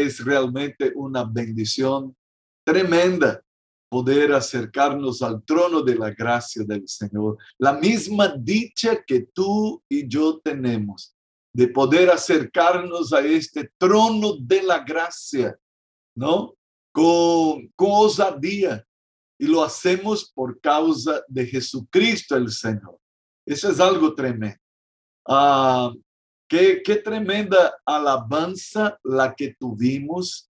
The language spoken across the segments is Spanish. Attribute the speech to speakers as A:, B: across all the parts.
A: es realmente una bendición tremenda poder acercarnos al trono de la gracia del Señor. La misma dicha que tú y yo tenemos de poder acercarnos a este trono de la gracia, ¿no? Con, con osadía. Y lo hacemos por causa de Jesucristo el Señor. Eso es algo tremendo. Ah, qué, qué tremenda alabanza la que tuvimos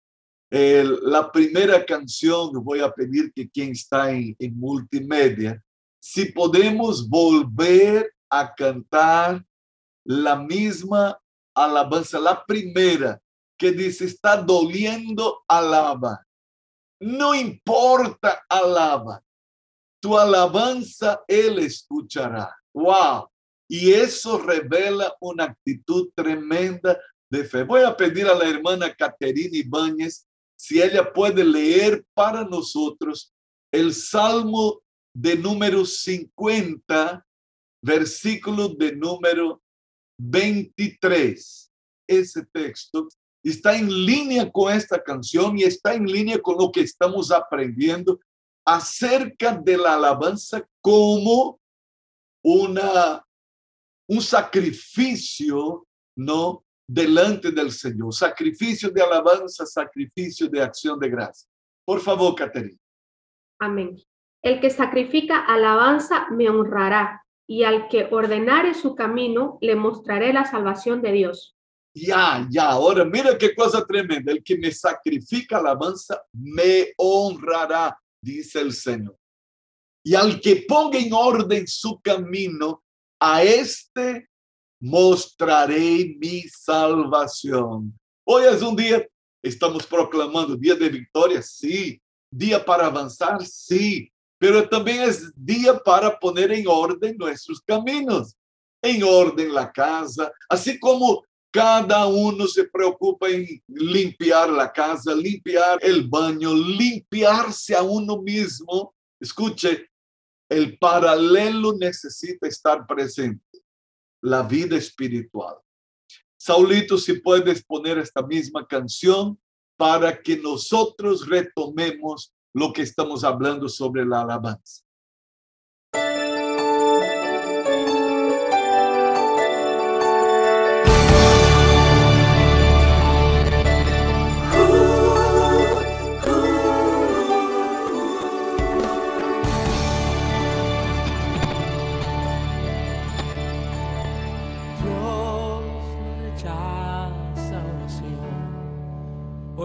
A: la primera canción, voy a pedir que quien está en, en multimedia, si podemos volver a cantar la misma alabanza, la primera, que dice, está doliendo, alaba. No importa, alaba. Tu alabanza Él escuchará. ¡Wow! Y eso revela una actitud tremenda de fe. Voy a pedir a la hermana Caterina Ibáñez si ella puede leer para nosotros el Salmo de número 50, versículo de número 23. Ese texto está en línea con esta canción y está en línea con lo que estamos aprendiendo acerca de la alabanza como una un sacrificio, ¿no? delante del Señor. Sacrificio de alabanza, sacrificio de acción de gracia. Por favor, Caterina.
B: Amén. El que sacrifica alabanza me honrará, y al que ordenare su camino le mostraré la salvación de Dios.
A: Ya, ya, ahora mira qué cosa tremenda. El que me sacrifica alabanza me honrará, dice el Señor. Y al que ponga en orden su camino, a este mostraré mi salvación. Hoy es un día, estamos proclamando día de victoria, sí, día para avanzar, sí, pero también es día para poner en orden nuestros caminos, en orden la casa, así como cada uno se preocupa en limpiar la casa, limpiar el baño, limpiarse a uno mismo. Escuche, el paralelo necesita estar presente la vida espiritual. Saulito, si puedes poner esta misma canción para que nosotros retomemos lo que estamos hablando sobre la alabanza.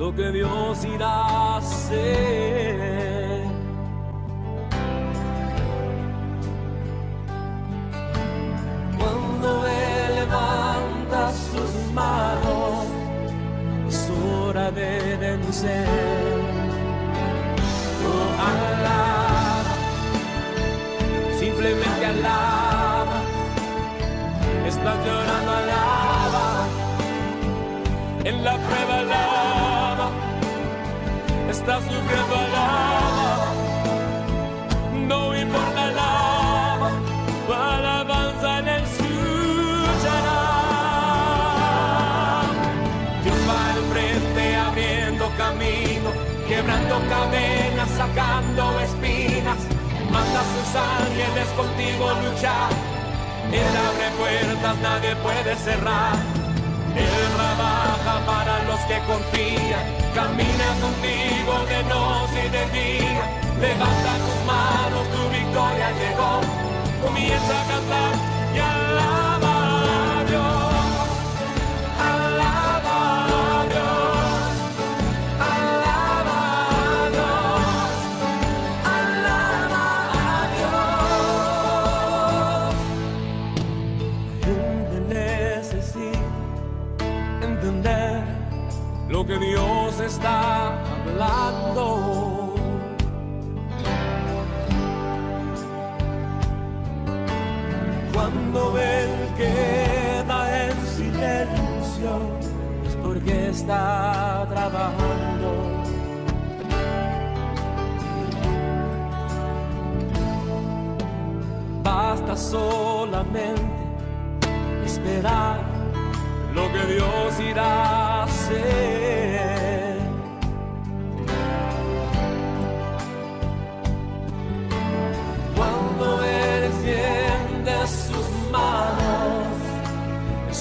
C: lo que Dios irá a hacer. Cuando Él levanta sus manos, es hora de vencer. Oh, alaba, simplemente alaba, estás llorando, alaba, en la alaba estás sufriendo alaba, no importa alaba, alabanza en el escuchará. Dios va al frente abriendo camino, quebrando cadenas, sacando espinas, manda sus ángeles contigo luchar. Él abre puertas, nadie puede cerrar. Él trabaja para los que confían Camina contigo de noche y de día. Levanta tus manos, tu victoria llegó. Comienza a cantar y alaba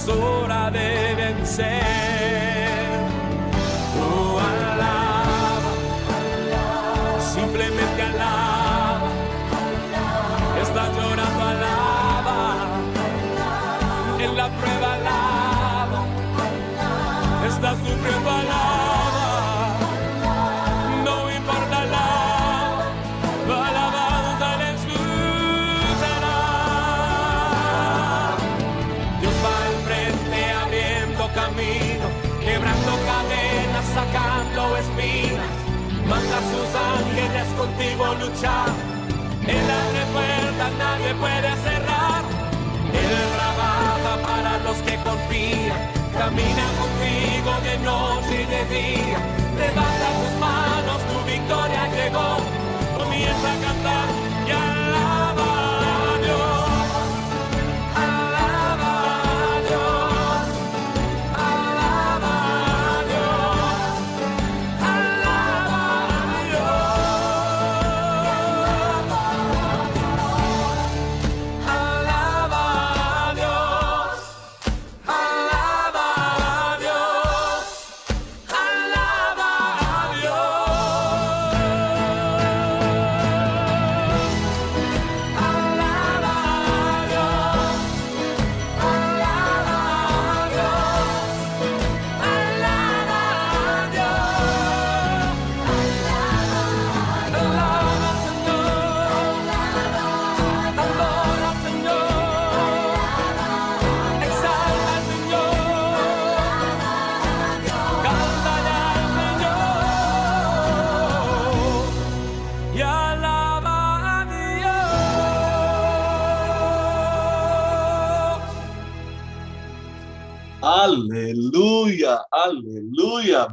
C: hora de vencer. Contigo a luchar. Él abre puertas, nadie puede cerrar. Él trabaja para los que confían. Camina contigo de noche y de día. Levanta tus manos, tu victoria llegó. Comienza a cantar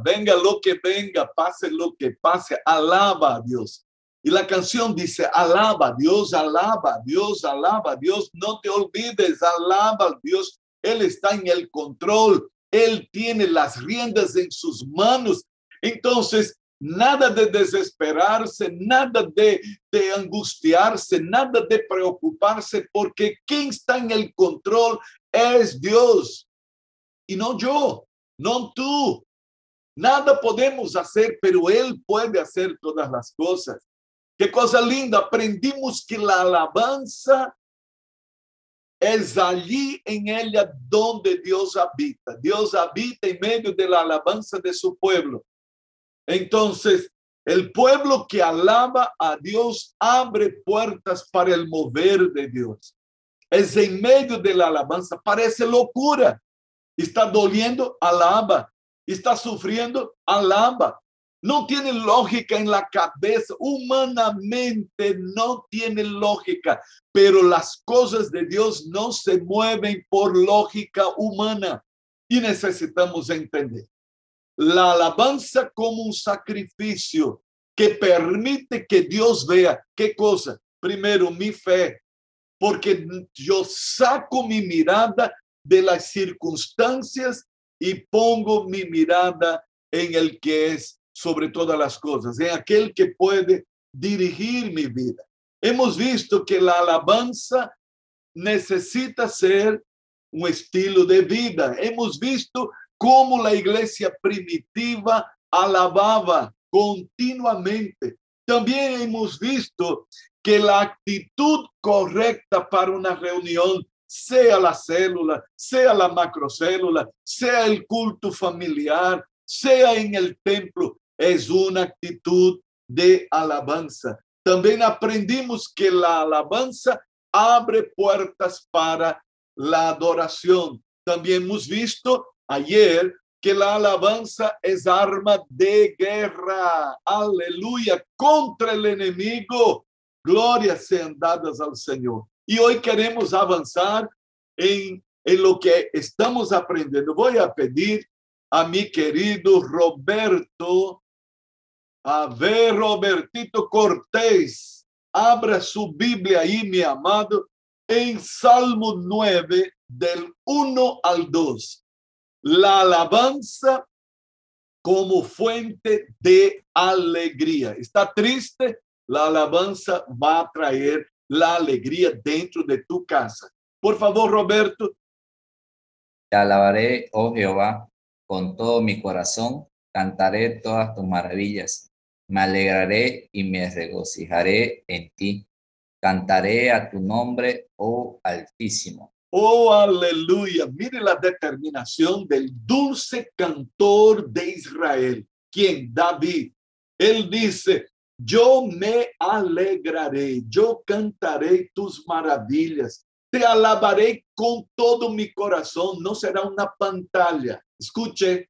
A: Venga lo que venga, pase lo que pase, alaba a Dios. Y la canción dice, alaba a Dios, alaba a Dios, alaba a Dios. No te olvides, alaba a Dios. Él está en el control. Él tiene las riendas en sus manos. Entonces, nada de desesperarse, nada de, de angustiarse, nada de preocuparse, porque quien está en el control es Dios y no yo, no tú. Nada podemos hacer, pero Él puede hacer todas las cosas. Qué cosa linda, aprendimos que la alabanza es allí en ella donde Dios habita. Dios habita en medio de la alabanza de su pueblo. Entonces, el pueblo que alaba a Dios abre puertas para el mover de Dios. Es en medio de la alabanza, parece locura. Está doliendo, alaba. Está sufriendo, alaba. No tiene lógica en la cabeza, humanamente no tiene lógica, pero las cosas de Dios no se mueven por lógica humana y necesitamos entender. La alabanza como un sacrificio que permite que Dios vea qué cosa. Primero, mi fe, porque yo saco mi mirada de las circunstancias y pongo mi mirada en el que es sobre todas las cosas, en aquel que puede dirigir mi vida. Hemos visto que la alabanza necesita ser un estilo de vida. Hemos visto cómo la iglesia primitiva alababa continuamente. También hemos visto que la actitud correcta para una reunión sea la célula, sea la macrocélula, sea el culto familiar, sea en el templo, es una actitud de alabanza. También aprendimos que la alabanza abre puertas para la adoración. También hemos visto ayer que la alabanza es arma de guerra. Aleluya, contra el enemigo. Glorias sean dadas al Señor. Y hoy queremos avanzar en, en lo que estamos aprendiendo. Voy a pedir a mi querido Roberto, a ver, Robertito Cortés, abra su Biblia ahí, mi amado, en Salmo 9, del 1 al 2. La alabanza como fuente de alegría. ¿Está triste? La alabanza va a traer la alegría dentro de tu casa. Por favor, Roberto,
D: Te alabaré, oh Jehová, con todo mi corazón, cantaré todas tus maravillas. Me alegraré y me regocijaré en ti. Cantaré a tu nombre, oh Altísimo.
A: Oh, aleluya. Mire la determinación del dulce cantor de Israel. ¿Quién? David. Él dice, yo me alegraré, yo cantaré tus maravillas. Te alabaré con todo mi corazón. No será una pantalla. Escuche,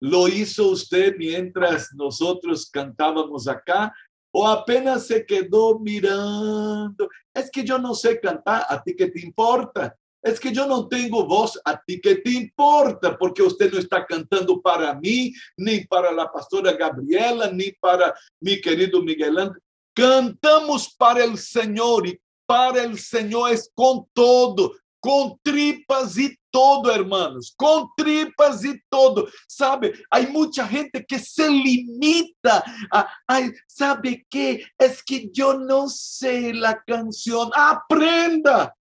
A: lo hizo usted mientras nosotros cantábamos acá o apenas se quedó mirando. Es que yo no sé cantar, a ti qué te importa. Es que yo no tengo voz, a ti qué te importa, porque usted no está cantando para mí, ni para la pastora Gabriela, ni para mi querido Miguel Ángel. Cantamos para el Señor y para el Señor es con todo, com tripas e todo, hermanos, com tripas e todo. Sabe, há muita gente que se limita a, sabe que es que eu não sei la canção. Aprenda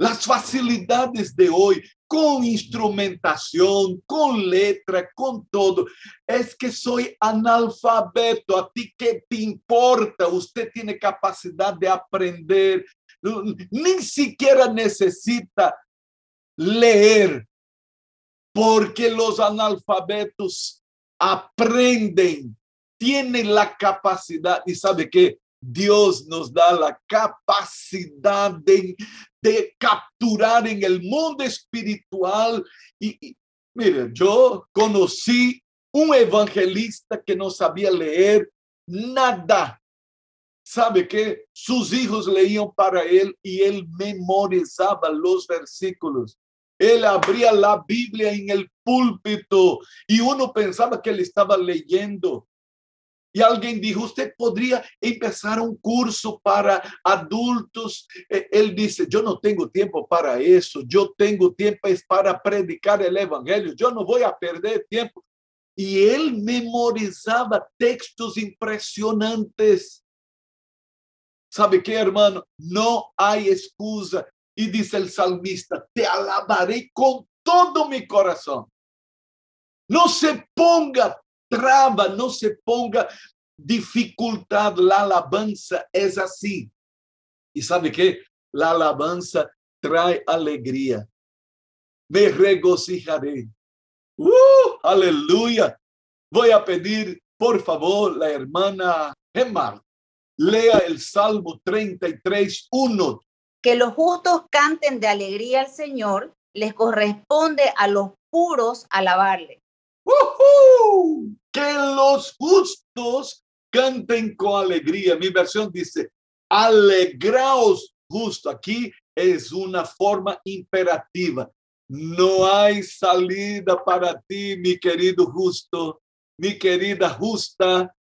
A: las facilidades de hoje com instrumentação, com letra, com todo. Es que soy analfabeto, a ti que te importa? Usted tiene capacidade de aprender, nem siquiera necesita leer, porque los analfabetos aprenden, tienen la capacidad y sabe que Dios nos da la capacidad de, capturar en el mundo espiritual. Y, y mire, yo conocí un evangelista que no sabía leer nada. ¿Sabe que Sus hijos leían para él y él memorizaba los versículos. Él abría la Biblia en el púlpito y uno pensaba que él estaba leyendo. Y alguien dijo, usted podría empezar un curso para adultos. Eh, Él dice, yo no tengo tiempo para eso. Yo tengo tiempo es para predicar el evangelio. Yo no voy a perder tiempo. Y él memorizaba textos impresionantes. ¿Sabe qué, hermano? No hay excusa. Y dice el salmista, te alabaré con todo mi corazón. No se ponga traba, no se ponga dificultad. La alabanza es así. Y sabe qué? La alabanza trae alegría. Me regocijaré. ¡Uh! Aleluya. Voy a pedir, por favor, la hermana Gemar, lea el Salmo 33, 1.
E: Que los justos canten de alegría al Señor, les corresponde a los puros alabarle.
A: Que los justos canten con alegría. Mi versión dice, alegraos justo. Aquí es una forma imperativa. No hay salida para ti, mi querido justo, mi querida justa.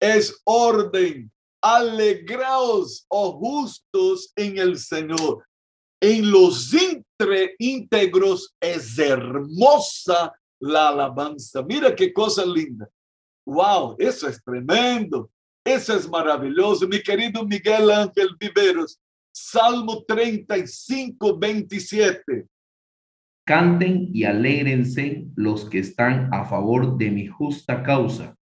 A: Es orden. Alegraos, oh justos, en el Señor. En los íntegros es hermosa la alabanza. Mira qué cosa linda. Wow, eso es tremendo. Eso es maravilloso. Mi querido Miguel Ángel Viveros, Salmo 35, 27.
F: Canten y alégrense los que están a favor de mi justa causa,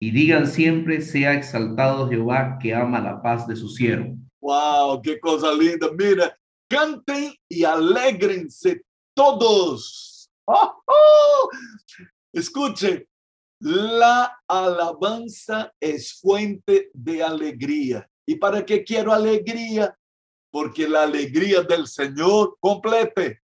F: y digan siempre, sea exaltado Jehová que ama la paz de su siervo.
A: Wow, qué cosa linda. Mira, canten y alégrense todos. ¡Oh! Escuche, la alabanza es fuente de alegría. ¿Y para qué quiero alegría? Porque la alegría del Señor complete.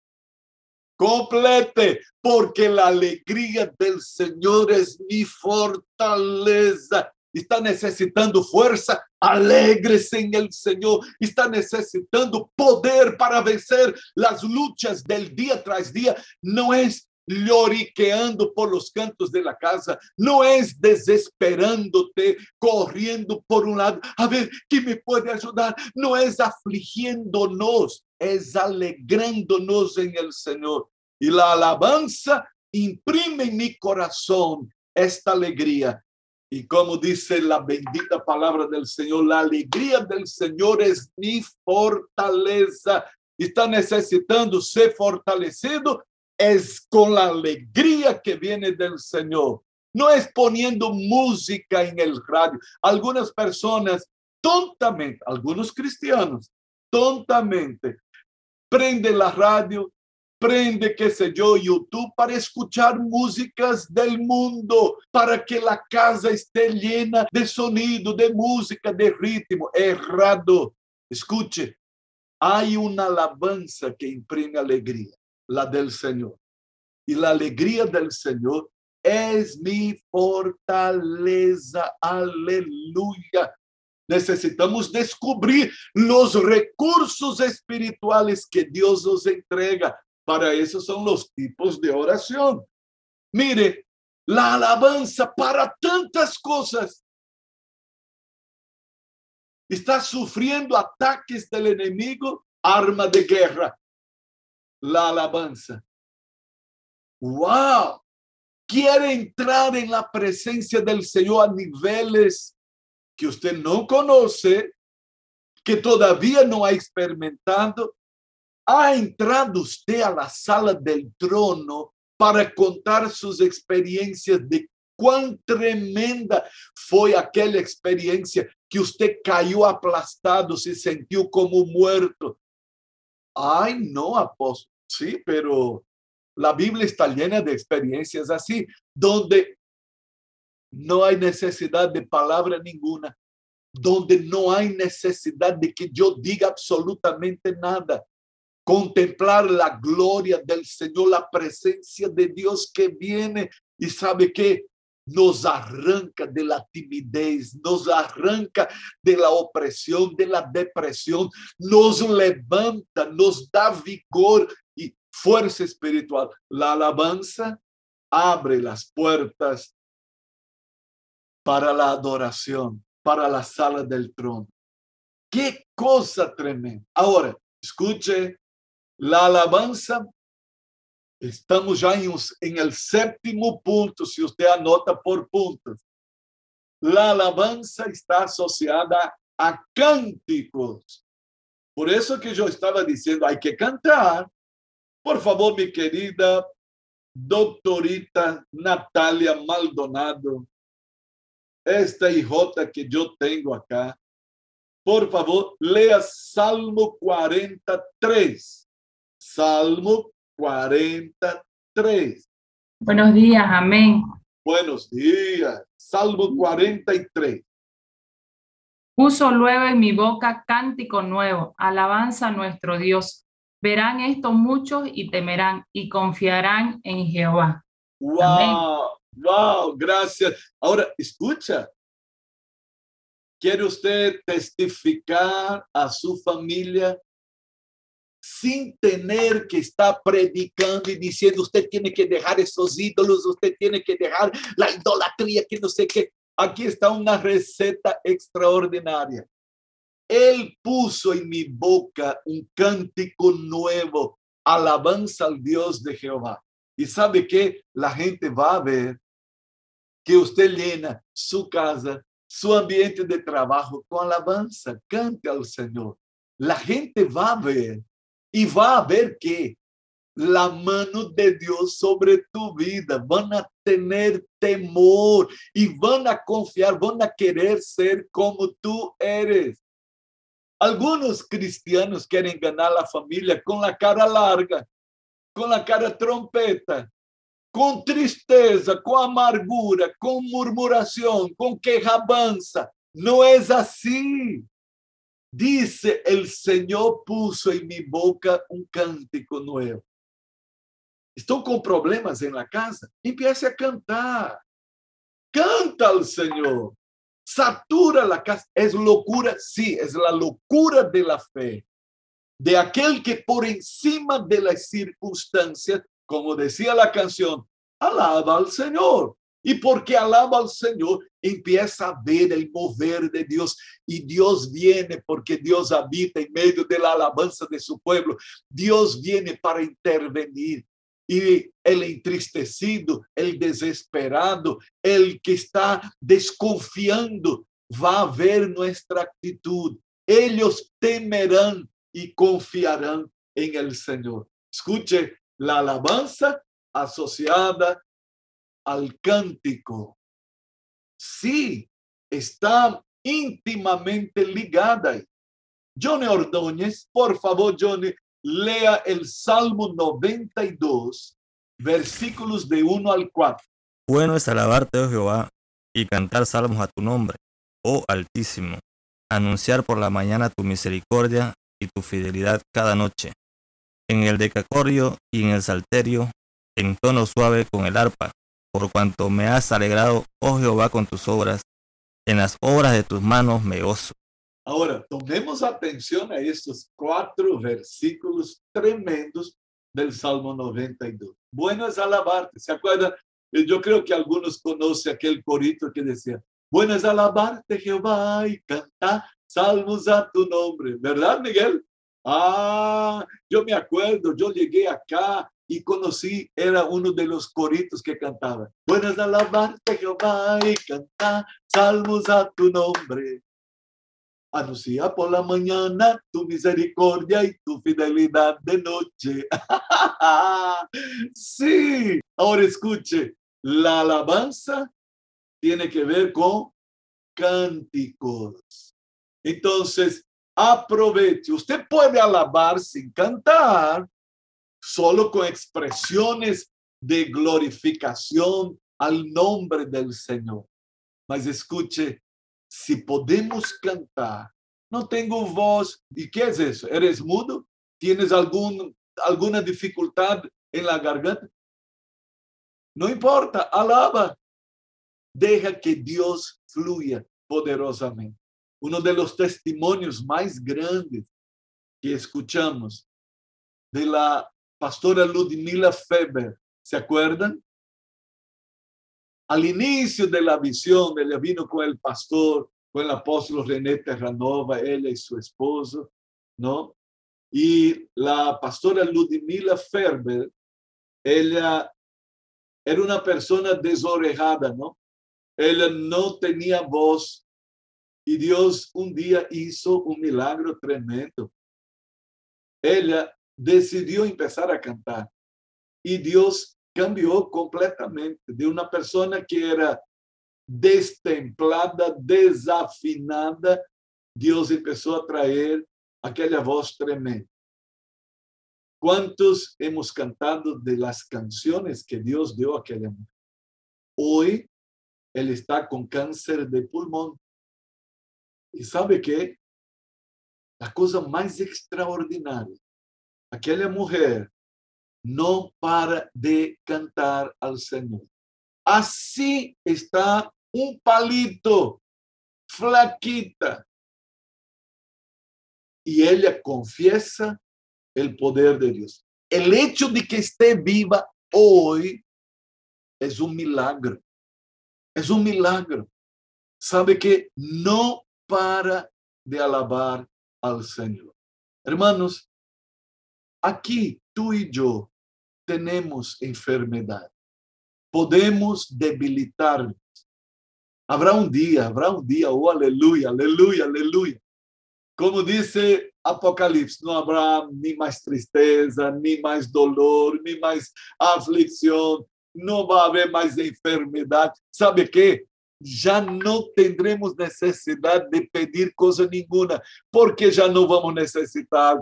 A: complete, porque la alegría del Señor es mi fortaleza. Está necesitando fuerza, alegres en el Señor. Está necesitando poder para vencer las luchas del día tras día. No es lloriqueando por los cantos de la casa, no es desesperándote, corriendo por un lado, a ver, ¿quién me puede ayudar? No es afligiéndonos, es alegrándonos en el Señor. Y la alabanza imprime en mi corazón esta alegría. Y como dice la bendita palabra del Señor, la alegría del Señor es mi fortaleza. Está necesitando ser fortalecido es con la alegría que viene del Señor. No es poniendo música en el radio. Algunas personas tontamente, algunos cristianos tontamente prenden la radio, prende, qué sé yo, YouTube para escuchar músicas del mundo, para que la casa esté llena de sonido, de música, de ritmo. Errado. Escuche, hay una alabanza que imprime alegría la del Señor. Y la alegría del Señor es mi fortaleza. Aleluya. Necesitamos descubrir los recursos espirituales que Dios nos entrega. Para eso son los tipos de oración. Mire, la alabanza para tantas cosas. Está sufriendo ataques del enemigo, arma de guerra la alabanza. ¡Wow! Quiere entrar en la presencia del Señor a niveles que usted no conoce, que todavía no ha experimentado. ¿Ha entrado usted a la sala del trono para contar sus experiencias de cuán tremenda fue aquella experiencia que usted cayó aplastado, se sintió como muerto? Ay, no, apóstol. Sí, pero la Biblia está llena de experiencias así, donde no hay necesidad de palabra ninguna, donde no hay necesidad de que yo diga absolutamente nada. Contemplar la gloria del Señor, la presencia de Dios que viene y sabe que nos arranca de la timidez, nos arranca de la opresión, de la depresión, nos levanta, nos da vigor y fuerza espiritual. La alabanza abre las puertas para la adoración, para la sala del trono. Qué cosa tremenda. Ahora, escuche, la alabanza Estamos em, em el séptimo ponto, se você anota por pontos. La alabanza está associada a cânticos. Por isso que eu estava dizendo, hay que cantar. Por favor, minha querida doutorita Natália Maldonado, esta hijota que eu tenho acá, por favor, leia Salmo 43. Salmo 43.
G: Buenos días, amén.
A: Buenos días. Salmo 43.
G: Puso luego en mi boca cántico nuevo, alabanza a nuestro Dios. Verán esto muchos y temerán y confiarán en Jehová.
A: Wow, wow, gracias. Ahora, escucha. ¿Quiere usted testificar a su familia sin tener que estar predicando y diciendo, usted tiene que dejar esos ídolos, usted tiene que dejar la idolatría, que no sé qué. Aquí está una receta extraordinaria. Él puso en mi boca un cántico nuevo, alabanza al Dios de Jehová. Y sabe que la gente va a ver que usted llena su casa, su ambiente de trabajo con alabanza, cante al Señor. La gente va a ver y va a ver que la mano de Dios sobre tu vida, van a tener temor y van a confiar, van a querer ser como tú eres. Algunos cristianos quieren ganar la familia con la cara larga, con la cara trompeta, con tristeza, con amargura, con murmuración, con quejabanza. No es así. Dice el Señor puso en mi boca un cántico nuevo. Estou com problemas em la casa. Empiece a cantar. Canta al Senhor. Satura la casa. Es locura, sí, es la locura de la fe. De aquel que por encima de las circunstancias, como decía la canción, alaba al Señor. Y porque alaba al Señor, empieza a ver el mover de Dios. Y Dios viene porque Dios habita en medio de la alabanza de su pueblo. Dios viene para intervenir. Y el entristecido, el desesperado, el que está desconfiando, va a ver nuestra actitud. Ellos temerán y confiarán en el Señor. Escuche la alabanza asociada al cántico. Sí, está íntimamente ligada. Johnny Ordóñez, por favor, Johnny, lea el Salmo 92, versículos de 1 al 4.
H: Bueno es alabarte, oh Jehová, y cantar salmos a tu nombre, oh Altísimo, anunciar por la mañana tu misericordia y tu fidelidad cada noche, en el decacorio y en el salterio, en tono suave con el arpa, por cuanto me has alegrado, oh Jehová, con tus obras, en las obras de tus manos me gozo.
A: Ahora, tomemos atención a estos cuatro versículos tremendos del Salmo 92. Bueno es alabarte. ¿Se acuerdan? Eh, Yo creo que algunos conocen aquel corito que decía, bueno es alabarte Jehová y cantar salmos a tu nombre. ¿Verdad, Miguel? Ah, yo me acuerdo, yo llegué acá y conocí, era uno de los coritos que cantaba. Bueno es alabarte Jehová y cantar salmos a tu nombre. Anuncia por la mañana tu misericordia y tu fidelidad de noche. sí, ahora escuche, la alabanza tiene que ver con cánticos. Entonces, aproveche. Usted puede alabar sin cantar, solo con expresiones de glorificación al nombre del Señor. Mas escuche, si podemos cantar, no tengo voz. ¿Y qué es eso? ¿Eres mudo? ¿Tienes algún, alguna dificultad en la garganta? No importa, alaba. Deja que Dios fluya poderosamente. Uno de los testimonios más grandes que escuchamos de la pastora Ludmila Feber, ¿se acuerdan? Al inicio de la visión, ella vino con el pastor, con el apóstol René Terranova, ella y su esposo, ¿no? Y la pastora Ludmila Ferber, ella era una persona desorejada, ¿no? Ella no tenía voz y Dios un día hizo un milagro tremendo. Ella decidió empezar a cantar y Dios cambió completamente de una persona que era destemplada, desafinada. Dios empezó a traer aquella voz tremenda. ¿Cuántos hemos cantado de las canciones que Dios dio a aquella mujer? Hoy él está con cáncer de pulmón. ¿Y sabe qué? La cosa más extraordinaria, aquella mujer no para de cantar al Señor. Así está un palito, flaquita. Y ella confiesa el poder de Dios. El hecho de que esté viva hoy es un milagro. Es un milagro. Sabe que no para de alabar al Señor. Hermanos, aquí tú y yo tenemos enfermedad. Podemos debilitarnos. Habrá un día, habrá un día, oh aleluya, aleluya, aleluya. Como dice Apocalipse, no habrá ni más tristeza, ni más dolor, ni más aflicción, no va a haber más enfermedad. ¿Sabe qué? Ya no tendremos necesidad de pedir cosa ninguna, porque ya no vamos necesitar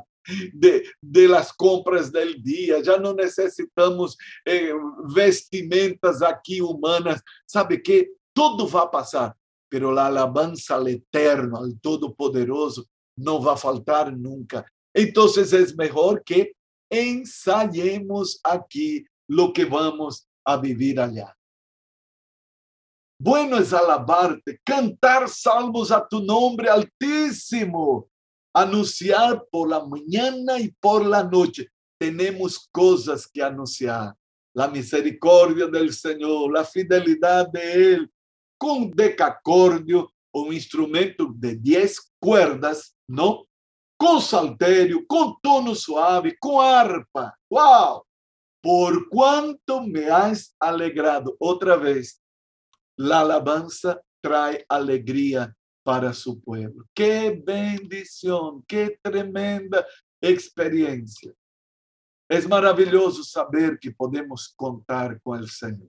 A: de, de las compras del día, ya no necesitamos eh, vestimentas aquí humanas. ¿Sabe qué? Todo va a pasar, pero la alabanza al eterno, al todopoderoso, no va a faltar nunca. Entonces es mejor que ensayemos aquí lo que vamos a vivir allá. Bueno es alabarte, cantar salmos a tu nombre altísimo, anunciar por la mañana y por la noche. Tenemos cosas que anunciar. La misericordia del Señor, la fidelidad de Él, con decacordio, un instrumento de 10 cuerdas, ¿no? Con salterio, con tono suave, con arpa. ¡Wow! Por cuanto me has alegrado otra vez, la alabanza trae alegría para su pueblo. Qué bendición, qué tremenda experiencia. Es maravilloso saber que podemos contar con el Señor.